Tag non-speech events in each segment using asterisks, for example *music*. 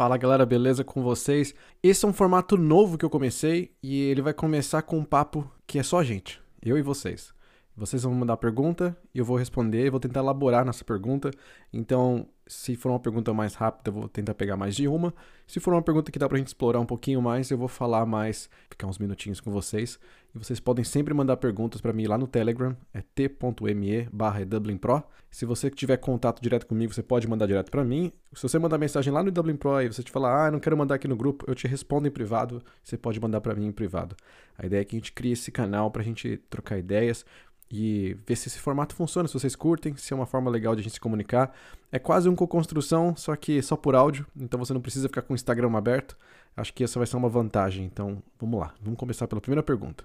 Fala galera, beleza com vocês? Esse é um formato novo que eu comecei e ele vai começar com um papo que é só gente, eu e vocês. Vocês vão mandar pergunta e eu vou responder, vou tentar elaborar nessa pergunta. Então, se for uma pergunta mais rápida, eu vou tentar pegar mais de uma. Se for uma pergunta que dá pra gente explorar um pouquinho mais, eu vou falar mais, ficar uns minutinhos com vocês. E vocês podem sempre mandar perguntas para mim lá no Telegram, é t.me barra Pro. Se você tiver contato direto comigo, você pode mandar direto para mim. Se você mandar mensagem lá no Dublin Pro e você te falar, ah, não quero mandar aqui no grupo, eu te respondo em privado, você pode mandar para mim em privado. A ideia é que a gente crie esse canal pra gente trocar ideias, e ver se esse formato funciona, se vocês curtem, se é uma forma legal de a gente se comunicar. É quase um co-construção, só que só por áudio, então você não precisa ficar com o Instagram aberto. Acho que essa vai ser uma vantagem. Então, vamos lá. Vamos começar pela primeira pergunta.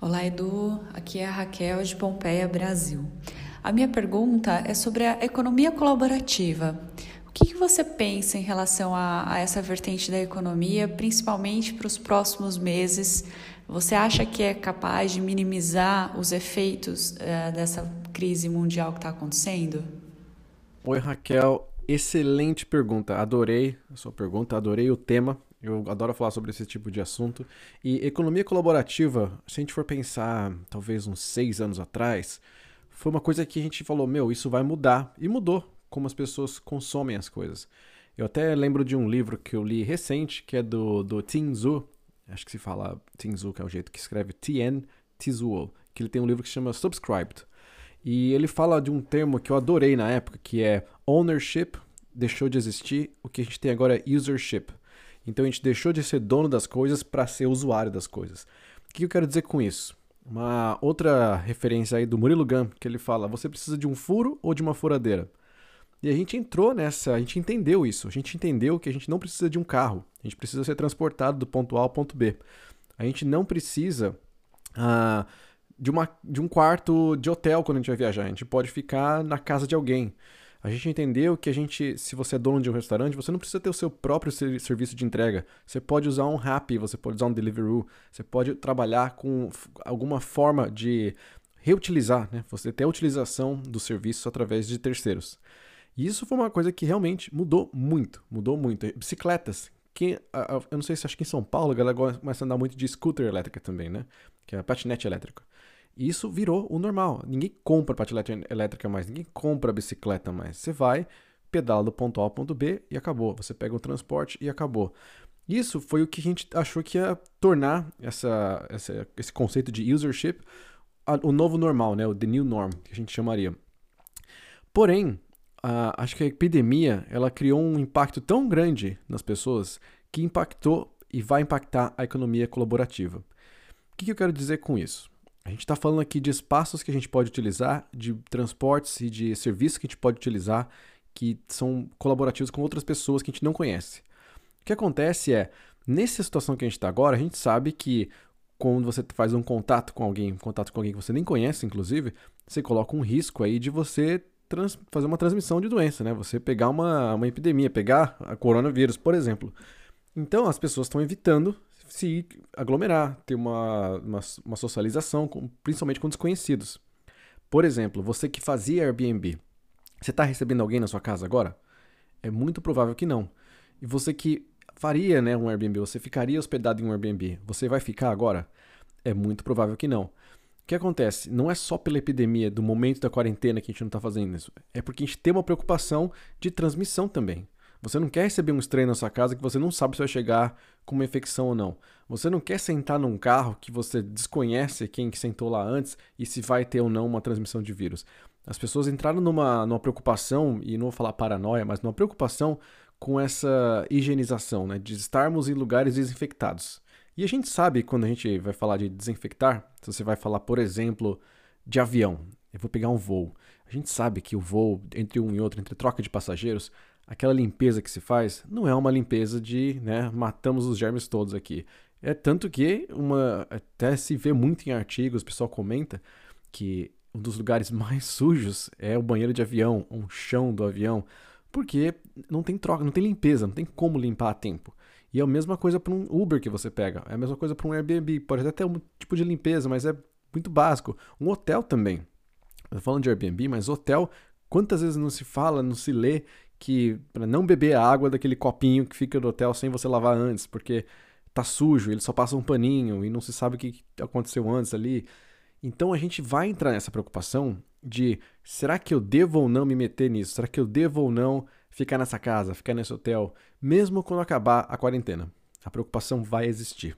Olá, Edu. Aqui é a Raquel de Pompeia, Brasil. A minha pergunta é sobre a economia colaborativa. O que, que você pensa em relação a, a essa vertente da economia, principalmente para os próximos meses? Você acha que é capaz de minimizar os efeitos uh, dessa crise mundial que está acontecendo? Oi, Raquel. Excelente pergunta. Adorei a sua pergunta, adorei o tema. Eu adoro falar sobre esse tipo de assunto. E economia colaborativa, se a gente for pensar talvez uns seis anos atrás, foi uma coisa que a gente falou: meu, isso vai mudar. E mudou como as pessoas consomem as coisas. Eu até lembro de um livro que eu li recente, que é do, do Tim Tzu, acho que se fala Tinzu, que é o jeito que escreve Tien Tizuo, que ele tem um livro que se chama Subscribed. E ele fala de um termo que eu adorei na época, que é ownership deixou de existir, o que a gente tem agora é usership. Então a gente deixou de ser dono das coisas para ser usuário das coisas. O que eu quero dizer com isso? Uma outra referência aí do Murilo Gun, que ele fala: você precisa de um furo ou de uma furadeira? E a gente entrou nessa, a gente entendeu isso. A gente entendeu que a gente não precisa de um carro. A gente precisa ser transportado do ponto A ao ponto B. A gente não precisa uh, de, uma, de um quarto de hotel quando a gente vai viajar. A gente pode ficar na casa de alguém. A gente entendeu que a gente, se você é dono de um restaurante, você não precisa ter o seu próprio serviço de entrega. Você pode usar um Rappi, você pode usar um Deliveroo, você pode trabalhar com alguma forma de reutilizar, né? Você ter a utilização do serviço através de terceiros. E isso foi uma coisa que realmente mudou muito, mudou muito. Bicicletas. Que, eu não sei se acho que em São Paulo a galera começa a andar muito de scooter elétrica também, né? Que é a patinete elétrica. E isso virou o normal. Ninguém compra patinete elétrica mais, ninguém compra bicicleta mais. Você vai, pedala do ponto A ao ponto B e acabou. Você pega o transporte e acabou. Isso foi o que a gente achou que ia tornar essa, essa esse conceito de usership o novo normal, né? O the new norm, que a gente chamaria. Porém, a, acho que a epidemia ela criou um impacto tão grande nas pessoas que impactou e vai impactar a economia colaborativa. O que, que eu quero dizer com isso? A gente está falando aqui de espaços que a gente pode utilizar, de transportes e de serviços que a gente pode utilizar que são colaborativos com outras pessoas que a gente não conhece. O que acontece é, nessa situação que a gente está agora, a gente sabe que quando você faz um contato com alguém, um contato com alguém que você nem conhece, inclusive, você coloca um risco aí de você trans, fazer uma transmissão de doença, né? Você pegar uma, uma epidemia, pegar a coronavírus, por exemplo. Então as pessoas estão evitando se aglomerar, ter uma, uma, uma socialização, com, principalmente com desconhecidos. Por exemplo, você que fazia Airbnb, você está recebendo alguém na sua casa agora? É muito provável que não. E você que faria né, um Airbnb, você ficaria hospedado em um Airbnb, você vai ficar agora? É muito provável que não que acontece? Não é só pela epidemia, do momento da quarentena que a gente não está fazendo isso. É porque a gente tem uma preocupação de transmissão também. Você não quer receber um estranho na sua casa que você não sabe se vai chegar com uma infecção ou não. Você não quer sentar num carro que você desconhece quem que sentou lá antes e se vai ter ou não uma transmissão de vírus. As pessoas entraram numa, numa preocupação, e não vou falar paranoia, mas numa preocupação com essa higienização, né? de estarmos em lugares desinfectados. E a gente sabe quando a gente vai falar de desinfectar, se você vai falar, por exemplo, de avião, eu vou pegar um voo. A gente sabe que o voo entre um e outro, entre troca de passageiros, aquela limpeza que se faz não é uma limpeza de, né, matamos os germes todos aqui. É tanto que uma até se vê muito em artigos, o pessoal comenta que um dos lugares mais *laughs* sujos é o banheiro de avião, um chão do avião, porque não tem troca, não tem limpeza, não tem como limpar a tempo. E é a mesma coisa para um Uber que você pega, é a mesma coisa para um Airbnb. Pode até ter um tipo de limpeza, mas é muito básico. Um hotel também. Eu falando de Airbnb, mas hotel, quantas vezes não se fala, não se lê que para não beber a água daquele copinho que fica no hotel sem você lavar antes, porque tá sujo, ele só passa um paninho e não se sabe o que aconteceu antes ali. Então a gente vai entrar nessa preocupação de será que eu devo ou não me meter nisso? Será que eu devo ou não ficar nessa casa, ficar nesse hotel, mesmo quando acabar a quarentena? A preocupação vai existir.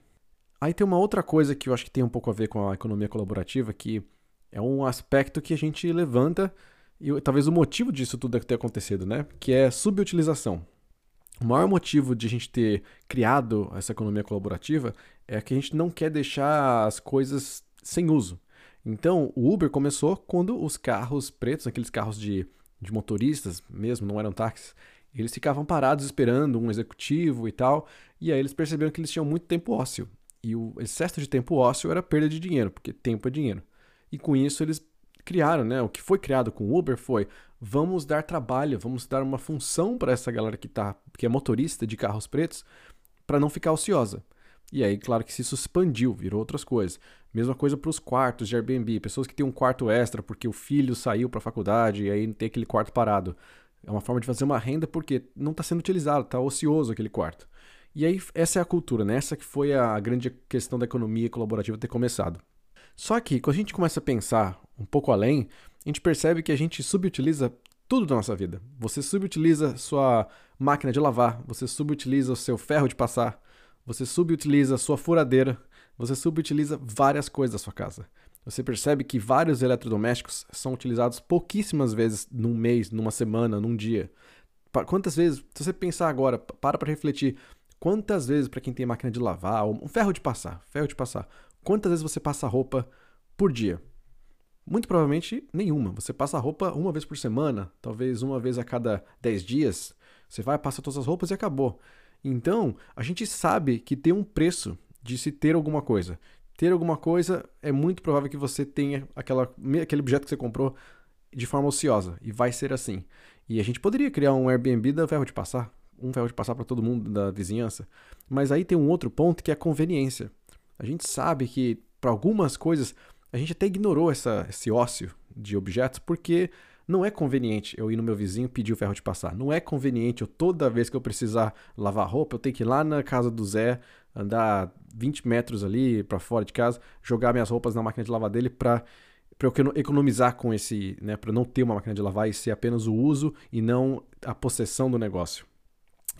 Aí tem uma outra coisa que eu acho que tem um pouco a ver com a economia colaborativa, que é um aspecto que a gente levanta e talvez o motivo disso tudo ter acontecido, né? Que é subutilização. O maior motivo de a gente ter criado essa economia colaborativa é que a gente não quer deixar as coisas sem uso. Então, o Uber começou quando os carros pretos, aqueles carros de, de motoristas mesmo, não eram táxis, eles ficavam parados esperando um executivo e tal, e aí eles perceberam que eles tinham muito tempo ósseo. E o excesso de tempo ósseo era perda de dinheiro, porque tempo é dinheiro. E com isso eles criaram, né? O que foi criado com o Uber foi: vamos dar trabalho, vamos dar uma função para essa galera que tá, que é motorista de carros pretos, para não ficar ociosa. E aí, claro que isso expandiu, virou outras coisas. Mesma coisa para os quartos de Airbnb, pessoas que têm um quarto extra porque o filho saiu para a faculdade e aí não tem aquele quarto parado. É uma forma de fazer uma renda porque não está sendo utilizado, está ocioso aquele quarto. E aí, essa é a cultura, né? Essa que foi a grande questão da economia colaborativa ter começado. Só que, quando a gente começa a pensar um pouco além, a gente percebe que a gente subutiliza tudo da nossa vida. Você subutiliza sua máquina de lavar, você subutiliza o seu ferro de passar, você subutiliza sua furadeira, você subutiliza várias coisas da sua casa. Você percebe que vários eletrodomésticos são utilizados pouquíssimas vezes num mês, numa semana, num dia. Quantas vezes, se você pensar agora, para para refletir, quantas vezes para quem tem máquina de lavar, um ferro de passar, ferro de passar, quantas vezes você passa roupa por dia? Muito provavelmente nenhuma. Você passa roupa uma vez por semana, talvez uma vez a cada 10 dias. Você vai, passa todas as roupas e acabou. Então, a gente sabe que tem um preço de se ter alguma coisa. Ter alguma coisa é muito provável que você tenha aquela, aquele objeto que você comprou de forma ociosa. E vai ser assim. E a gente poderia criar um Airbnb da ferro de passar. Um ferro de passar para todo mundo da vizinhança. Mas aí tem um outro ponto que é a conveniência. A gente sabe que para algumas coisas a gente até ignorou essa, esse ócio de objetos porque não é conveniente eu ir no meu vizinho pedir o ferro de passar. Não é conveniente eu toda vez que eu precisar lavar roupa, eu tenho que ir lá na casa do Zé, andar 20 metros ali para fora de casa, jogar minhas roupas na máquina de lavar dele para para eu economizar com esse, né, para não ter uma máquina de lavar e ser apenas o uso e não a possessão do negócio.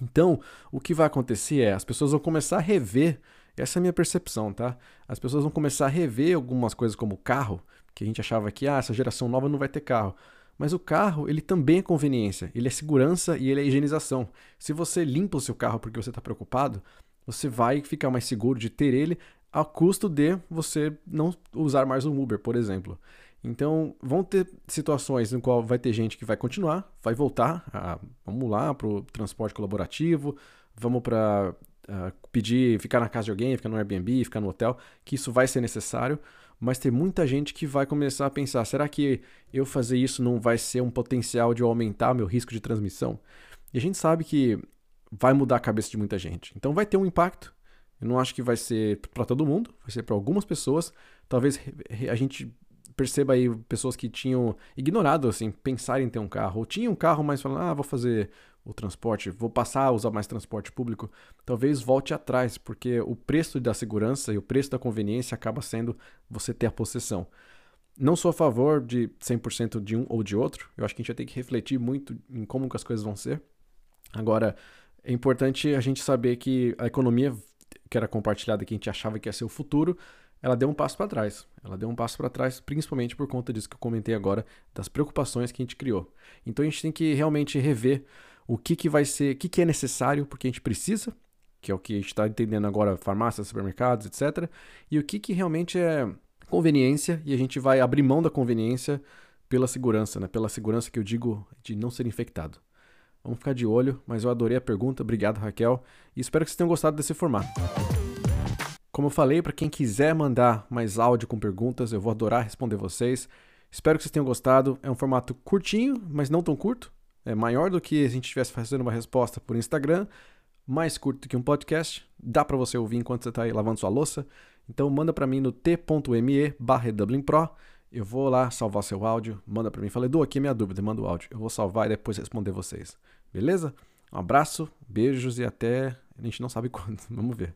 Então, o que vai acontecer é as pessoas vão começar a rever essa é a minha percepção, tá? As pessoas vão começar a rever algumas coisas como carro, que a gente achava que ah, essa geração nova não vai ter carro. Mas o carro, ele também é conveniência, ele é segurança e ele é higienização. Se você limpa o seu carro porque você está preocupado, você vai ficar mais seguro de ter ele a custo de você não usar mais um Uber, por exemplo. Então, vão ter situações no qual vai ter gente que vai continuar, vai voltar, a, vamos lá para o transporte colaborativo, vamos para uh, pedir, ficar na casa de alguém, ficar no Airbnb, ficar no hotel, que isso vai ser necessário, mas tem muita gente que vai começar a pensar: será que eu fazer isso não vai ser um potencial de aumentar meu risco de transmissão? E a gente sabe que vai mudar a cabeça de muita gente. Então vai ter um impacto. Eu não acho que vai ser para todo mundo, vai ser para algumas pessoas. Talvez a gente perceba aí pessoas que tinham ignorado assim pensar em ter um carro ou tinham um carro mas falam ah vou fazer o transporte, vou passar a usar mais transporte público, talvez volte atrás, porque o preço da segurança e o preço da conveniência acaba sendo você ter a possessão. Não sou a favor de 100% de um ou de outro, eu acho que a gente vai ter que refletir muito em como que as coisas vão ser. Agora, é importante a gente saber que a economia que era compartilhada, que a gente achava que ia ser o futuro, ela deu um passo para trás. Ela deu um passo para trás, principalmente por conta disso que eu comentei agora, das preocupações que a gente criou. Então a gente tem que realmente rever o que, que vai ser, o que, que é necessário porque a gente precisa, que é o que a gente está entendendo agora, farmácias, supermercados, etc. E o que, que realmente é conveniência e a gente vai abrir mão da conveniência pela segurança, né? Pela segurança que eu digo de não ser infectado. Vamos ficar de olho, mas eu adorei a pergunta, obrigado Raquel, e espero que vocês tenham gostado desse formato. Como eu falei, para quem quiser mandar mais áudio com perguntas, eu vou adorar responder vocês. Espero que vocês tenham gostado. É um formato curtinho, mas não tão curto é maior do que a gente estivesse fazendo uma resposta por Instagram, mais curto que um podcast, dá para você ouvir enquanto você está aí lavando sua louça. Então manda para mim no t.me barra Pro. Eu vou lá salvar seu áudio, manda para mim. Falei, Edu, aqui é minha dúvida, manda o áudio. Eu vou salvar e depois responder vocês. Beleza? Um abraço, beijos e até. A gente não sabe *laughs* quando. Vamos ver.